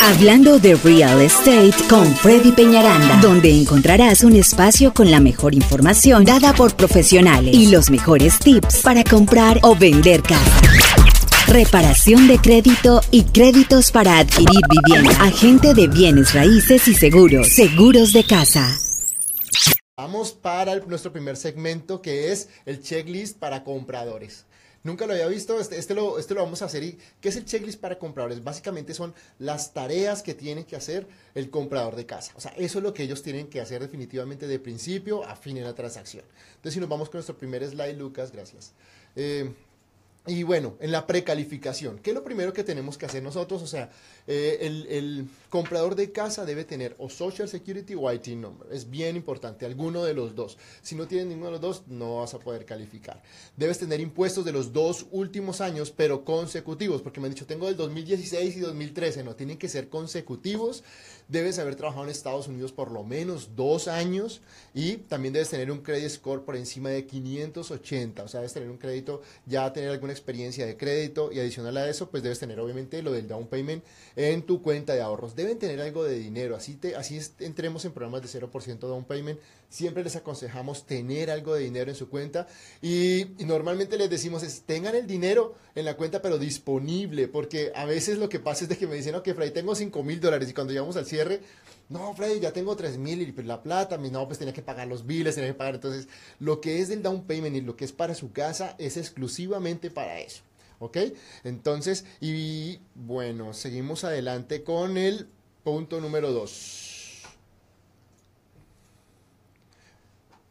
Hablando de real estate con Freddy Peñaranda, donde encontrarás un espacio con la mejor información dada por profesionales y los mejores tips para comprar o vender casa. Reparación de crédito y créditos para adquirir vivienda. Agente de bienes raíces y seguros. Seguros de casa. Vamos para nuestro primer segmento que es el checklist para compradores. Nunca lo había visto, este, este lo, este lo vamos a hacer. ¿Y qué es el checklist para compradores? Básicamente son las tareas que tiene que hacer el comprador de casa. O sea, eso es lo que ellos tienen que hacer definitivamente de principio a fin en la transacción. Entonces, si nos vamos con nuestro primer slide, Lucas, gracias. Eh, y bueno, en la precalificación, ¿qué es lo primero que tenemos que hacer nosotros? O sea, eh, el, el comprador de casa debe tener o Social Security o IT Number. Es bien importante, alguno de los dos. Si no tienes ninguno de los dos, no vas a poder calificar. Debes tener impuestos de los dos últimos años, pero consecutivos, porque me han dicho, tengo del 2016 y 2013. No, tienen que ser consecutivos. Debes haber trabajado en Estados Unidos por lo menos dos años y también debes tener un credit score por encima de 580. O sea, debes tener un crédito, ya tener alguna experiencia de crédito y adicional a eso, pues debes tener obviamente lo del down payment en tu cuenta de ahorros. Deben tener algo de dinero, así, te, así entremos en programas de 0% down payment. Siempre les aconsejamos tener algo de dinero en su cuenta y, y normalmente les decimos es tengan el dinero en la cuenta pero disponible, porque a veces lo que pasa es de que me dicen, ok, Fray, tengo 5 mil dólares y cuando llegamos al no, Freddy, ya tengo 3 mil y la plata, no, pues tenía que pagar los biles, tenía que pagar. Entonces, lo que es del down payment y lo que es para su casa es exclusivamente para eso. ¿Ok? Entonces, y bueno, seguimos adelante con el punto número 2.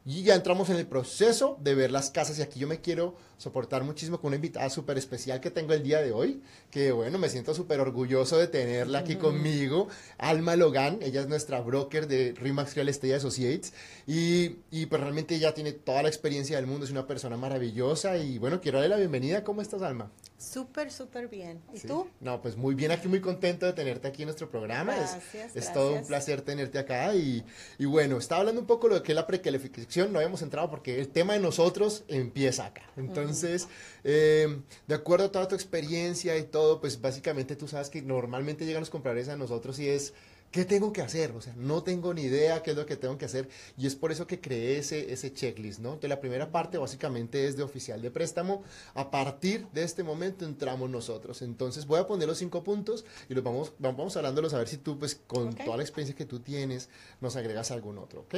Y ya entramos en el proceso de ver las casas y aquí yo me quiero soportar muchísimo con una invitada súper especial que tengo el día de hoy, que bueno, me siento súper orgulloso de tenerla aquí conmigo, Alma Logan, ella es nuestra broker de Remax Real Estate Associates y, y pues realmente ella tiene toda la experiencia del mundo, es una persona maravillosa y bueno, quiero darle la bienvenida, ¿cómo estás Alma? Súper, súper bien. ¿Y Sí. tú? No, pues muy bien, aquí muy contento de tenerte aquí en nuestro programa. Es- Gracias, es, todo un gracias. placer tenerte acá. Y, y bueno, estaba hablando un poco de lo que es la precalificación, no habíamos entrado porque el tema de nosotros empieza acá. Entonces, eh, de acuerdo a toda tu experiencia y todo, pues básicamente tú sabes que normalmente llegan los compradores a nosotros y es... ¿Qué tengo que hacer? O sea, no tengo ni idea qué es lo que tengo que hacer y es por eso que creé ese, ese checklist, ¿no? Entonces, la primera parte básicamente es de oficial de préstamo. A partir de este momento entramos nosotros. Entonces, voy a poner los cinco puntos y los vamos, vamos hablándolos a ver si tú, pues, con Ok. toda la experiencia que tú tienes, nos agregas algún otro, ¿ok?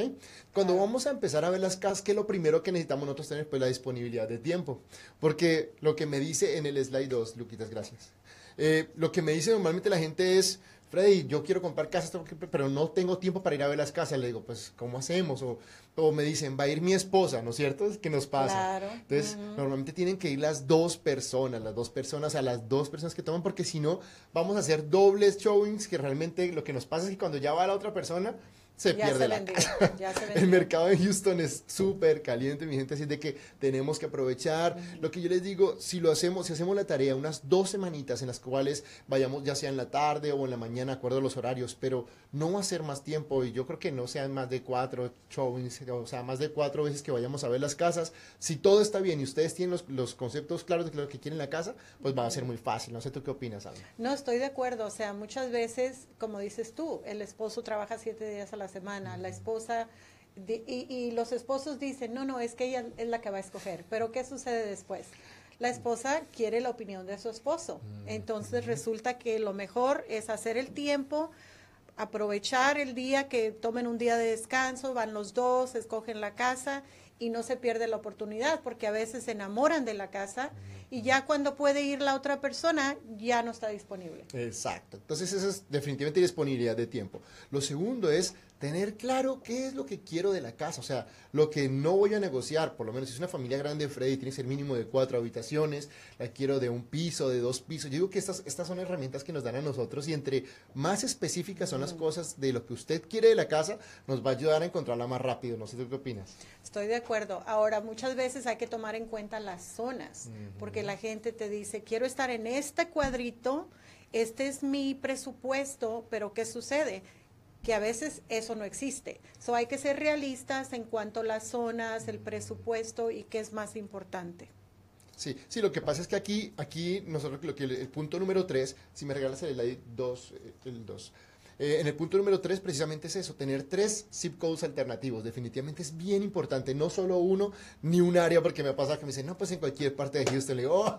Cuando vamos a empezar a ver las casas, ¿qué es lo primero que necesitamos nosotros tener? Pues la disponibilidad de tiempo. Porque lo que me dice en el slide 2, Luquitas, gracias. Eh, lo que me dice normalmente la gente es, Freddy, yo quiero comprar casas, pero no tengo tiempo para ir a ver las casas. Le digo, pues, ¿cómo hacemos? O, o me dicen, va a ir mi esposa, ¿no es cierto? Es que nos pasa. Claro. Entonces, normalmente tienen que ir las dos personas, las dos personas, a las dos personas que toman, porque si no, vamos a hacer dobles showings, que realmente lo que nos pasa es que cuando ya va la otra persona, se Ya pierde se la vendió, ya se El mercado de Houston es súper caliente, mi gente, así de que tenemos que aprovechar. Lo que yo les digo, si lo hacemos, si hacemos la tarea, unas dos semanitas en las cuales vayamos ya sea en la tarde o en la mañana, acuerdo a los horarios, pero no va a ser más tiempo y yo creo que no sean más de cuatro showings, o sea, más de cuatro veces que vayamos a ver las casas. Si todo está bien y ustedes tienen los, los conceptos claros de lo que quieren la casa, pues va a ser muy fácil. No sé tú qué opinas, Alma. No, estoy de acuerdo. O sea, muchas veces, como dices tú, el esposo trabaja siete días a la semana, la esposa... di- y, y los esposos dicen, no, no, es que ella es la que va a escoger. Pero ¿qué sucede después? La esposa quiere la opinión de su esposo. Entonces resulta que lo mejor es hacer el tiempo, aprovechar el día que tomen un día de descanso, van los dos, escogen la casa y no se pierde la oportunidad porque a veces se enamoran de la casa y ya cuando puede ir la otra persona ya no está disponible. Exacto. Entonces, esa es definitivamente disponibilidad de tiempo. Lo segundo es tener claro qué es lo que quiero de la casa, o sea, lo que no voy a negociar, por lo menos si es una familia grande, Freddy, tiene que ser mínimo de cuatro habitaciones, la quiero de un piso, de dos pisos. Yo digo que estas, estas son herramientas que nos dan a nosotros y entre más específicas son las cosas de lo que usted quiere de la casa, nos va a ayudar a encontrarla más rápido. No sé tú qué opinas. Estoy de acuerdo. Ahora, muchas veces hay que tomar en cuenta las zonas, porque la gente te dice, quiero estar en este cuadrito, este es mi presupuesto, pero ¿qué sucede? Que a veces eso no existe. So hay que ser realistas en cuanto a las zonas, el presupuesto y qué es más importante. Sí, sí, lo que pasa es que aquí, aquí nosotros que el, punto número 3, si me regalas el slide 2, eh, el 2. Eh, en el punto número 3 precisamente es eso, tener tres zip codes alternativos. Definitivamente es bien importante, no solo uno ni un área, porque me pasa que me dicen, no, pues en cualquier parte de Houston. Le digo,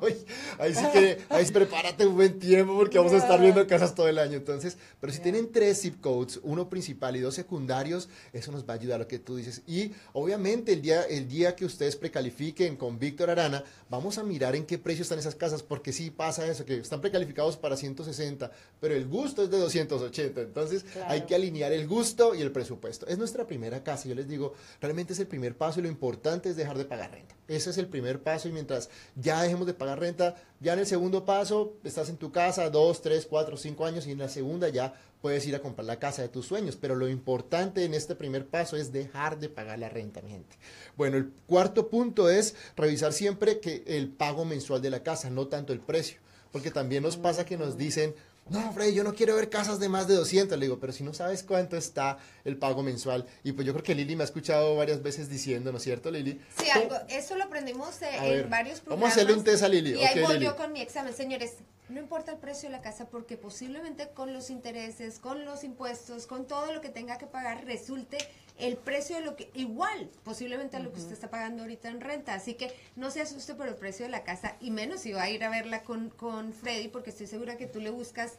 ahí sí que, ahí sí, prepárate un buen tiempo porque vamos a estar viendo casas todo el año. Entonces, pero si tienen tres zip codes, uno principal y dos secundarios, eso nos va a ayudar a lo que tú dices. Y obviamente el día, el día que ustedes precalifiquen con Víctor Arana, vamos a mirar en qué precio están esas casas, porque sí pasa eso, que están precalificados para 160, pero el gusto es de 280. Entonces hay que alinear el gusto y el presupuesto. Es nuestra primera casa, yo les digo, realmente es el primer paso y lo importante es dejar de pagar renta. Ese es el primer paso y mientras ya dejemos de pagar renta, ya en el segundo paso estás en tu casa dos, tres, cuatro, cinco años y en la segunda ya puedes ir a comprar la casa de tus sueños. Pero lo importante en este primer paso es dejar de pagar la renta, mi gente. Bueno, el cuarto punto es revisar siempre que el pago mensual de la casa, no tanto el precio. Porque también nos pasa que nos dicen, no, Freddy, yo no quiero ver casas de más de 200. Le digo, pero si no sabes cuánto está el pago mensual. Y pues yo creo que Lili me ha escuchado varias veces diciendo, ¿no es cierto, Lili? Sí, algo, eso lo aprendimos eh, en varios programas. Vamos a hacerle un test a Lili. Y ahí voy yo con mi examen. Señores, no importa el precio de la casa porque posiblemente con los intereses, con los impuestos, con todo lo que tenga que pagar, resulte el precio de lo que, igual, posiblemente a lo que usted está pagando ahorita en renta. Así que no se asuste por el precio de la casa y menos si va a ir a verla con, con Freddy porque estoy segura que tú le buscas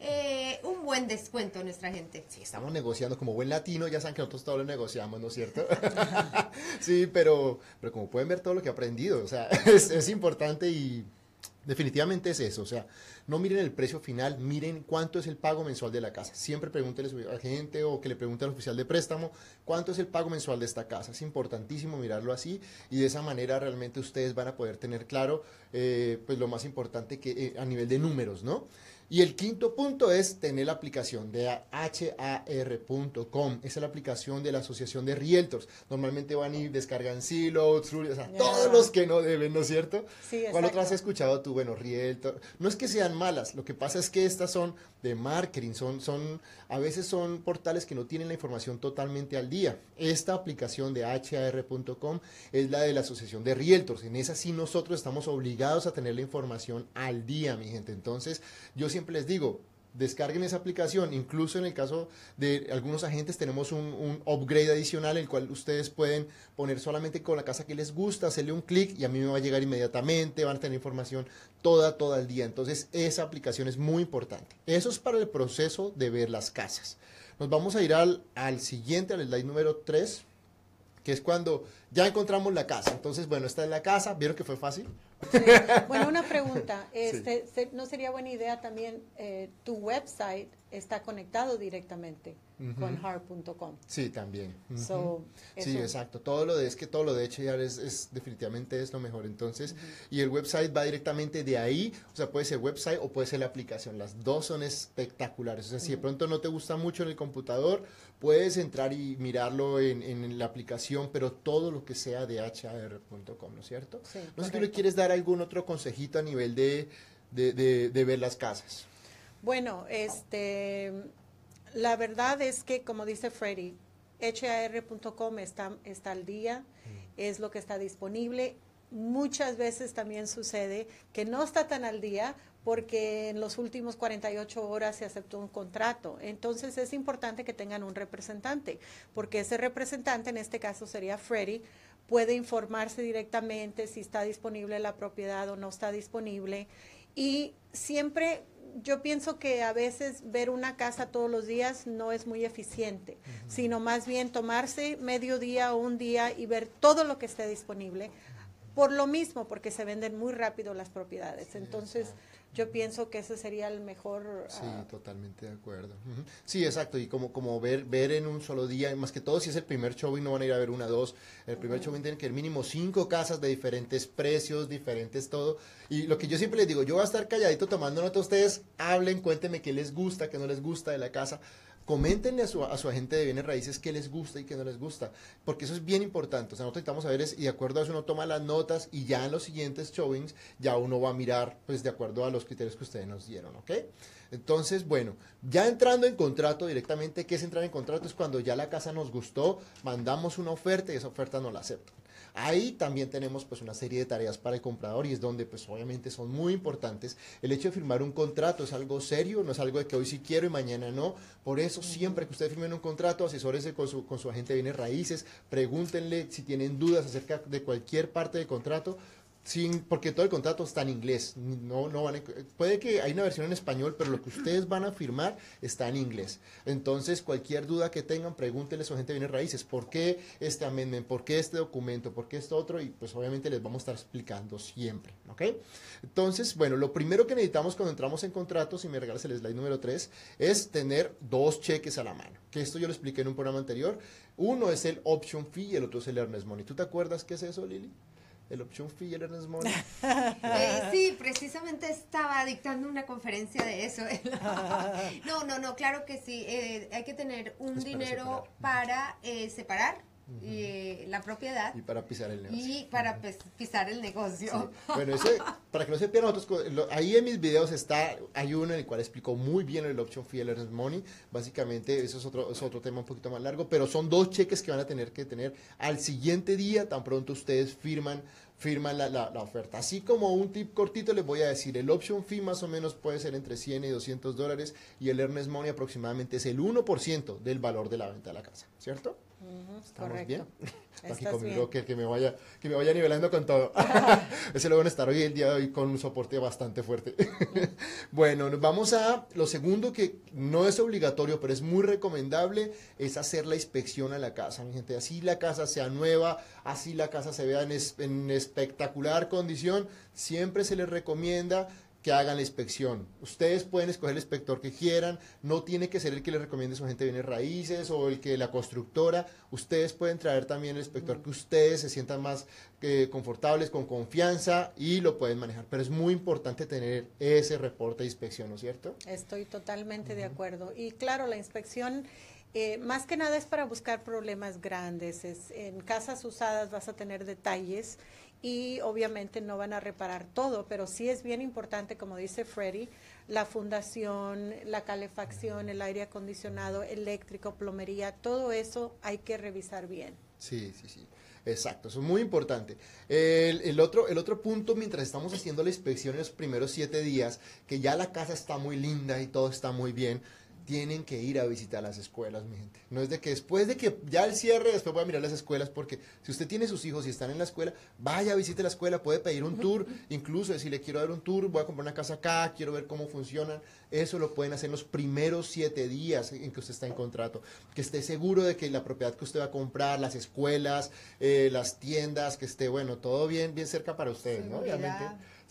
eh, un buen descuento a nuestra gente. Sí, estamos negociando como buen latino, ya saben que nosotros todo lo negociamos, ¿no es cierto? sí, pero, pero como pueden ver todo lo que he aprendido, o sea, es, es importante y definitivamente es eso, o sea, no miren el precio final, miren cuánto es el pago mensual de la casa. Siempre pregúntenle a su agente o que le pregunte al oficial de préstamo cuánto es el pago mensual de esta casa. Es importantísimo mirarlo así y de esa manera realmente ustedes van a poder tener claro eh, pues lo más importante que eh, a nivel de números, ¿no? Y el quinto punto es tener la aplicación de har.com. Esa es la aplicación de la Asociación de Realtors. Normalmente van y descargan Silo, o sea, todos los que no deben, ¿no es cierto? Sí, ¿Cuál otra has escuchado tú? Bueno, Realtor. No es que sean malas, lo que pasa es que estas son de marketing, son, son, a veces son portales que no tienen la información totalmente al día. Esta aplicación de har.com es la de la Asociación de Realtors. En esa sí nosotros estamos obligados a tener la información al día, mi gente. Entonces, yo siempre les digo, descarguen esa aplicación. Incluso en el caso de algunos agentes tenemos un, upgrade adicional, el cual ustedes pueden poner solamente con la casa que les gusta, hacerle un clic y a mí me va a llegar inmediatamente, van a tener información toda, toda el día. Entonces esa aplicación es muy importante. Eso es para el proceso de ver las casas. Nos vamos a ir al, al siguiente, al slide número 3, que es cuando ya encontramos la casa. Entonces, bueno, esta es la casa. ¿Vieron que fue fácil? Bueno, una pregunta. Este, ¿No sería buena idea también eh, tu website está conectado directamente con heart.com? Sí, también. sí, exacto. Todo lo de es que todo lo de HDR es, es definitivamente es lo mejor. Entonces, y el website va directamente de ahí. O sea, puede ser website o puede ser la aplicación. Las dos son espectaculares. O sea, si de pronto no te gusta mucho en el computador, puedes entrar y mirarlo en, en la aplicación, pero todo lo que sea de hr.com, ¿no es cierto? no sé si tú le quieres dar algún otro consejito a nivel de, de, ver las casas. Bueno, este, la verdad es que, como dice Freddy, har.com está, está al día, mm. es lo que está disponible. Muchas veces también sucede que no está tan al día porque en los últimos 48 horas se aceptó un contrato. Entonces es importante que tengan un representante, porque ese representante, en este caso sería Freddy, puede informarse directamente si está disponible la propiedad o no está disponible. Y siempre yo pienso que a veces ver una casa todos los días no es muy eficiente, sino más bien tomarse medio día o un día y ver todo lo que esté disponible. Por lo mismo, porque se venden muy rápido las propiedades. Entonces, yo pienso que ese sería el mejor. Sí, ah, totalmente de acuerdo. Sí, exacto. Y como, como ver, ver en un solo día, más que todo, si es el primer show y no van a ir a ver una, dos. El primer show tienen que ir mínimo cinco casas de diferentes precios, diferentes todo. Y lo que yo siempre les digo, yo voy a estar calladito tomando nota. Ustedes hablen, cuéntenme qué les gusta, qué no les gusta de la casa coméntenle a su, a su agente de bienes raíces qué les gusta y qué no les gusta, porque eso es bien importante. O sea, nosotros necesitamos saber es, y de acuerdo a eso uno toma las notas y ya en los siguientes showings ya uno va a mirar, pues de acuerdo a los criterios que ustedes nos dieron, ¿ok? Entonces, bueno, ya entrando en contrato directamente, ¿qué es entrar en contrato? Es cuando ya la casa nos gustó, mandamos una oferta y esa oferta no la aceptan. Ahí también tenemos pues una serie de tareas para el comprador y es donde pues obviamente son muy importantes. El hecho de firmar un contrato es algo serio, no es algo de que hoy sí quiero y mañana no. Por eso siempre que ustedes firmen un contrato, asesórese con su, con su agente de bienes raíces, pregúntenle si tienen dudas acerca de cualquier parte del contrato sin, porque todo el contrato está en inglés. No, no van puede que hay una versión en español, pero lo que ustedes van a firmar está en inglés. Entonces, cualquier duda que tengan, pregúntenle a su gente de bienes raíces. ¿Por qué este amendment? ¿Por qué este documento? ¿Por qué esto otro? Y pues obviamente les vamos a estar explicando siempre. Entonces, bueno, lo primero que necesitamos cuando entramos en contrato, si me regalas el slide número 3, es tener dos cheques a la mano. Que esto yo lo expliqué en un programa anterior. Uno es el option fee y el otro es el earnest money. ¿Tú te acuerdas qué es eso, Lili? El option fee y el earnest money. Eh, sí, precisamente estaba dictando una conferencia de eso. no, no, no, claro que sí. Eh, hay que tener un dinero para eh, separar y, la propiedad. Y para pisar el negocio. Y para pisar el negocio. Bueno, ese, para que no se pierdan otros, ahí en mis videos está, hay uno en el cual explico muy bien el option fee, el earnest money. Básicamente, eso es otro, es otro tema un poquito más largo, pero son dos cheques que van a tener que tener al siguiente día, tan pronto ustedes firman firman la, la, oferta. Así como un tip cortito les voy a decir, el option fee más o menos puede ser entre 100 y 200 dólares y el earnest money aproximadamente es el 1% del valor de la venta de la casa, ¿cierto? ¿Estamos bien? Aquí conmigo Que, que, me vaya, que me vaya nivelando con todo. Ese lo van a estar hoy el día de hoy con un soporte bastante fuerte. bueno, nos vamos a lo segundo que no es obligatorio, pero es muy recomendable, es hacer la inspección a la casa, mi gente. Así la casa sea nueva, así la casa se vea en, en espectacular condición, siempre se les recomienda que hagan la inspección. Ustedes pueden escoger el inspector que quieran, no tiene que ser el que les recomiende su gente de bienes raíces o el que la constructora. Ustedes pueden traer también el inspector que ustedes se sientan más eh, confortables, con confianza y lo pueden manejar. Pero es muy importante tener ese reporte de inspección, ¿no es cierto? Estoy totalmente de acuerdo. Y claro, la inspección... Eh, más que nada es para buscar problemas grandes. Es, en casas usadas vas a tener detalles y obviamente no van a reparar todo, pero sí es bien importante, como dice Freddy, la fundación, la calefacción, el aire acondicionado, eléctrico, plomería, todo eso hay que revisar bien. Sí, sí, sí. Exacto, eso es muy importante. El, el, otro, el otro punto, mientras estamos haciendo la inspección en los primeros siete días, que ya la casa está muy linda y todo está muy bien, tienen que ir a visitar las escuelas, mi gente. No es de que después de que ya el cierre, después voy a mirar las escuelas, porque si usted tiene sus hijos y están en la escuela, vaya, visite la escuela, puede pedir un tour, incluso si le quiero dar un tour, voy a comprar una casa acá, quiero ver cómo funcionan. Eso lo pueden hacer en los primeros siete días en que usted está en contrato. Que esté seguro de que la propiedad que usted va a comprar, las escuelas, eh, las tiendas, que esté, bueno, todo bien, bien cerca para ustedes, ¿no? Obviamente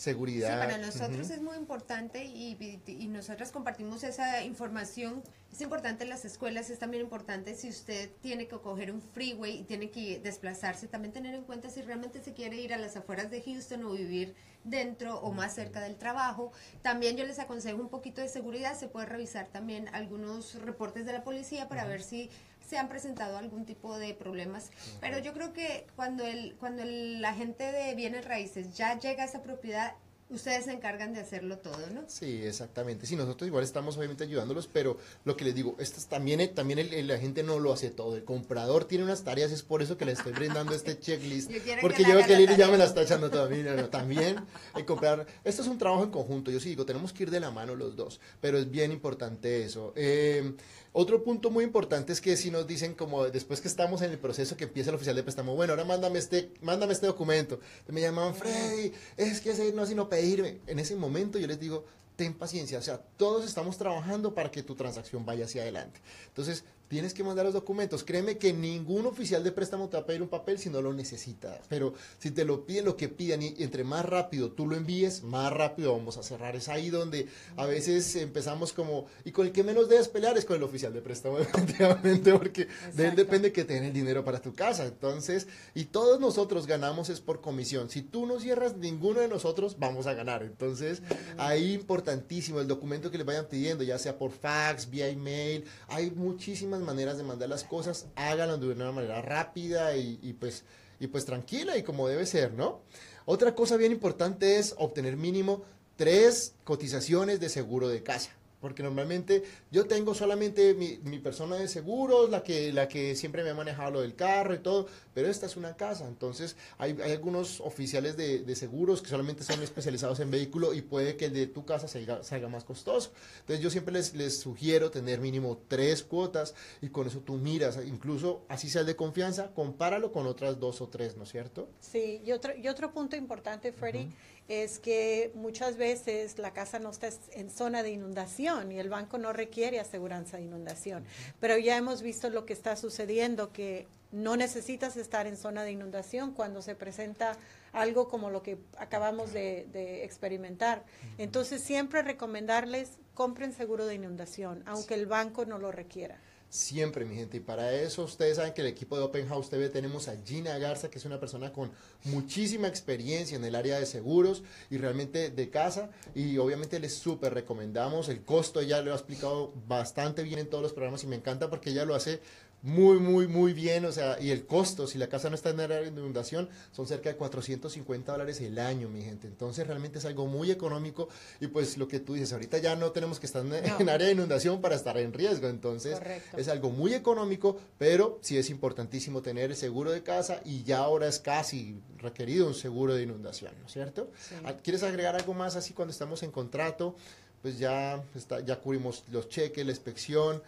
seguridad. Sí, para nosotros es muy importante y, y, nosotros compartimos esa información. Es importante en las escuelas, es también importante si usted tiene que coger un freeway y tiene que desplazarse, también tener en cuenta si realmente se quiere ir a las afueras de Houston o vivir dentro o más cerca del trabajo. También yo les aconsejo un poquito de seguridad, se puede revisar también algunos reportes de la policía para ver si se han presentado algún tipo de problemas. Pero yo creo que cuando el, cuando el agente de bienes raíces ya llega a esa propiedad, ustedes se encargan de hacerlo todo, ¿no? Sí, exactamente. Sí, nosotros igual estamos obviamente ayudándolos, pero lo que les digo, esto también, también el, la gente no lo hace todo. El comprador tiene unas tareas, es por eso que le estoy brindando este checklist. porque yo que Lili ya me la está echando todavía. también el comprar, esto es un trabajo en conjunto. Yo sí digo, tenemos que ir de la mano los dos, pero es bien importante eso. Eh, otro punto muy importante es que si nos dicen como después que estamos en el proceso que empieza el oficial de préstamo, bueno, ahora mándame este, mándame este documento. Me llaman, Freddy, es que ese no sino pedirme. En ese momento yo les digo, ten paciencia, o sea, todos estamos trabajando para que tu transacción vaya hacia adelante. Entonces, tienes que mandar los documentos. Créeme que ningún oficial de préstamo te va a pedir un papel si no lo necesita. Pero si te lo piden lo que pidan y entre más rápido tú lo envíes, más rápido vamos a cerrar. Es ahí donde a veces empezamos como, y con el que menos debes pelear es con el oficial de préstamo, definitivamente, porque de él depende que tenga el dinero para tu casa. Entonces, y todos nosotros ganamos es por comisión. Si tú no cierras, ninguno de nosotros vamos a ganar. Entonces, ahí importantísimo el documento que le vayan pidiendo, ya sea por fax, vía email, hay muchísimas maneras de mandar las cosas, háganlo de una manera rápida y, pues, y pues tranquila y como debe ser, ¿no? Otra cosa bien importante es obtener mínimo tres cotizaciones de seguro de casa. Porque normalmente yo tengo solamente mi, mi, persona de seguros, la que, la que siempre me ha manejado lo del carro y todo, pero esta es una casa, entonces hay, hay algunos oficiales de, de, seguros que solamente son especializados en vehículo y puede que el de tu casa salga, salga más costoso. Entonces yo siempre les, les, sugiero tener mínimo tres cuotas y con eso tú miras, incluso así sea de confianza, compáralo con otras dos o tres, ¿no es cierto? Sí, y otro, y otro punto importante, Freddy, uh -huh. Es que muchas veces la casa no está en zona de inundación y el banco no requiere aseguranza de inundación. Pero ya hemos visto lo que está sucediendo, que no necesitas estar en zona de inundación cuando se presenta algo como lo que acabamos de, de experimentar. Entonces, siempre recomendarles, compren seguro de inundación, aunque el banco no lo requiera. Siempre, mi gente. Y para eso ustedes saben que el equipo de Open House TV tenemos a Gina Garza, que es una persona con muchísima experiencia en el área de seguros y realmente de casa. Y obviamente les súper recomendamos. El costo ella lo ha explicado bastante bien en todos los programas y me encanta porque ella lo hace muy, muy, muy bien, o sea, y el costo, si la casa no está en área de inundación, son cerca de 450 dólares el año, mi gente. Entonces, realmente es algo muy económico y pues lo que tú dices, ahorita ya no tenemos que estar en, no. en área de inundación para estar en riesgo, entonces Correcto. es algo muy económico, pero sí es importantísimo tener el seguro de casa y ya ahora es casi requerido un seguro de inundación, ¿no es cierto? Sí. ¿Quieres agregar algo más así cuando estamos en contrato? Pues ya, está, ya cubrimos los cheques, la inspección,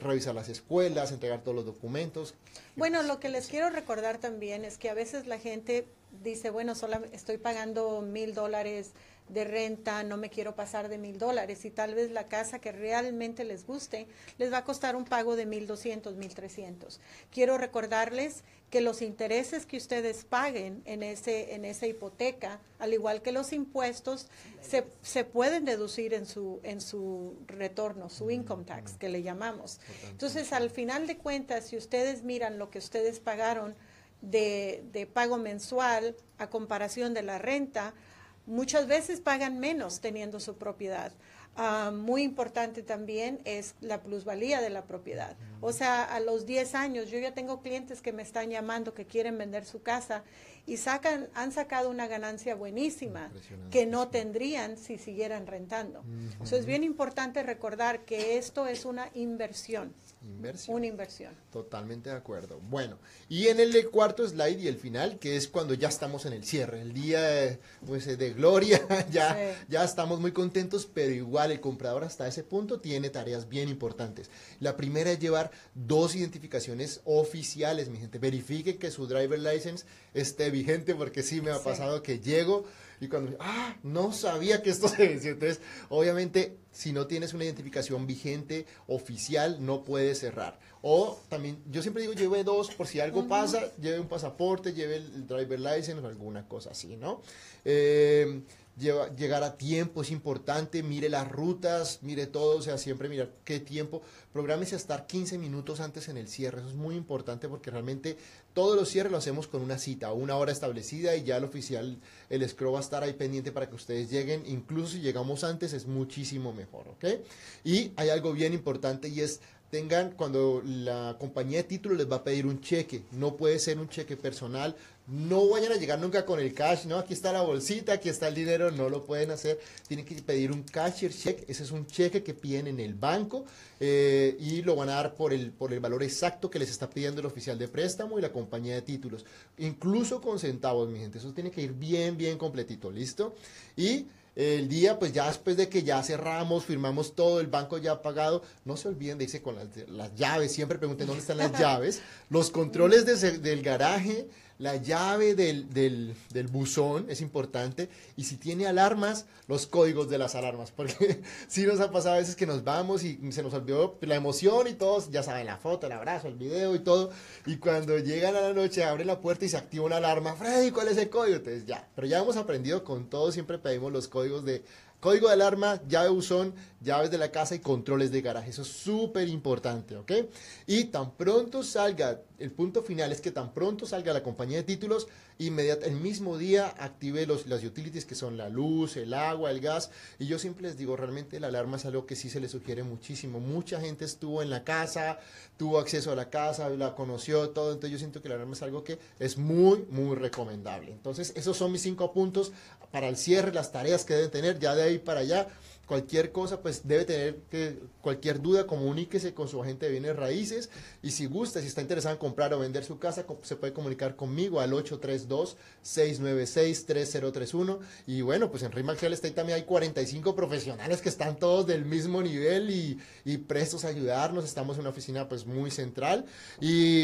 revisar las escuelas, entregar todos los documentos. Bueno, lo que les quiero recordar también es que a veces la gente dice, bueno, solo estoy pagando mil dólares de renta, no me quiero pasar de mil dólares y tal vez la casa que realmente les guste les va a costar un pago de mil doscientos, mil trescientos. Quiero recordarles que los intereses que ustedes paguen en ese en esa hipoteca, al igual que los impuestos, se, se pueden deducir en su en su retorno, su income tax que le llamamos. Entonces, al final de cuentas, si ustedes miran lo que ustedes pagaron de, de pago mensual a comparación de la renta, muchas veces pagan menos teniendo su propiedad. Uh, muy importante también es la plusvalía de la propiedad. O sea, a los 10 años, yo ya tengo clientes que me están llamando que quieren vender su casa y sacan, han sacado una ganancia buenísima que no tendrían si siguieran rentando. Uh -huh. Eso es bien importante recordar que esto es una inversión. Inversión. Una inversión. Totalmente de acuerdo. Bueno, y en el cuarto slide y el final, que es cuando ya estamos en el cierre, el día pues, de gloria, ya, sí. ya estamos muy contentos, pero igual el comprador hasta ese punto tiene tareas bien importantes. La primera es llevar dos identificaciones oficiales, mi gente. Verifiquen que su driver license esté vigente, porque sí me ha pasado sí. que llego y cuando, ah, no sabía que esto se venció. Entonces, obviamente, si no tienes una identificación vigente, oficial, no puedes cerrar. O también, yo siempre digo, lleve dos, por si algo uh -huh. pasa, lleve un pasaporte, lleve el driver license o alguna cosa así, ¿no? Eh, Llegar a tiempo es importante, mire las rutas, mire todo, o sea, siempre mirar qué tiempo, prográmese a estar 15 minutos antes en el cierre, eso es muy importante porque realmente todos los cierres lo hacemos con una cita, una hora establecida y ya el oficial, el escro va a estar ahí pendiente para que ustedes lleguen, incluso si llegamos antes es muchísimo mejor, ¿ok? Y hay algo bien importante y es tengan cuando la compañía de títulos les va a pedir un cheque, no puede ser un cheque personal, no vayan a llegar nunca con el cash, no, aquí está la bolsita, aquí está el dinero, no lo pueden hacer, tienen que pedir un cashier check, ese es un cheque que piden en el banco eh, y lo van a dar por el, por el valor exacto que les está pidiendo el oficial de préstamo y la compañía de títulos, incluso con centavos, mi gente, eso tiene que ir bien, bien completito, ¿listo? Y el día, pues ya después de que ya cerramos, firmamos todo, el banco ya ha pagado, no se olviden de irse con las, las llaves, siempre pregunten dónde están las llaves, los controles de, del garaje, la llave del, del, buzón es importante y si tiene alarmas, los códigos de las alarmas, porque sí nos ha pasado a veces que nos vamos y se nos olvidó la emoción y todos, ya saben, la foto, el abrazo, el video y todo, y cuando llegan a la noche abren la puerta y se activa una alarma, Freddy, ¿cuál es el código? Entonces ya, pero ya hemos aprendido con todo, siempre pedimos los códigos de Código de alarma, llave buzón, llaves de la casa y controles de garaje. Eso es súper importante, ¿ok? Y tan pronto salga, el punto final es que tan pronto salga la compañía de títulos, inmediatamente, el mismo día active los, las utilities que son la luz, el agua, el gas. Y yo siempre les digo, realmente la alarma es algo que sí se le sugiere muchísimo. Mucha gente estuvo en la casa, tuvo acceso a la casa, la conoció, todo. Entonces yo siento que la alarma es algo que es muy, muy recomendable. Entonces esos son mis cinco puntos para el cierre, las tareas que deben tener. Ya de ahí para allá Cualquier cosa, pues debe tener que, cualquier duda, comuníquese con su agente de bienes raíces y si gusta, si está interesado en comprar o vender su casa, se puede comunicar conmigo al 832-696-3031 y bueno, pues en RIMAX Real Estate también hay 45 profesionales que están todos del mismo nivel y, y prestos a ayudarnos, estamos en una oficina pues muy central. Y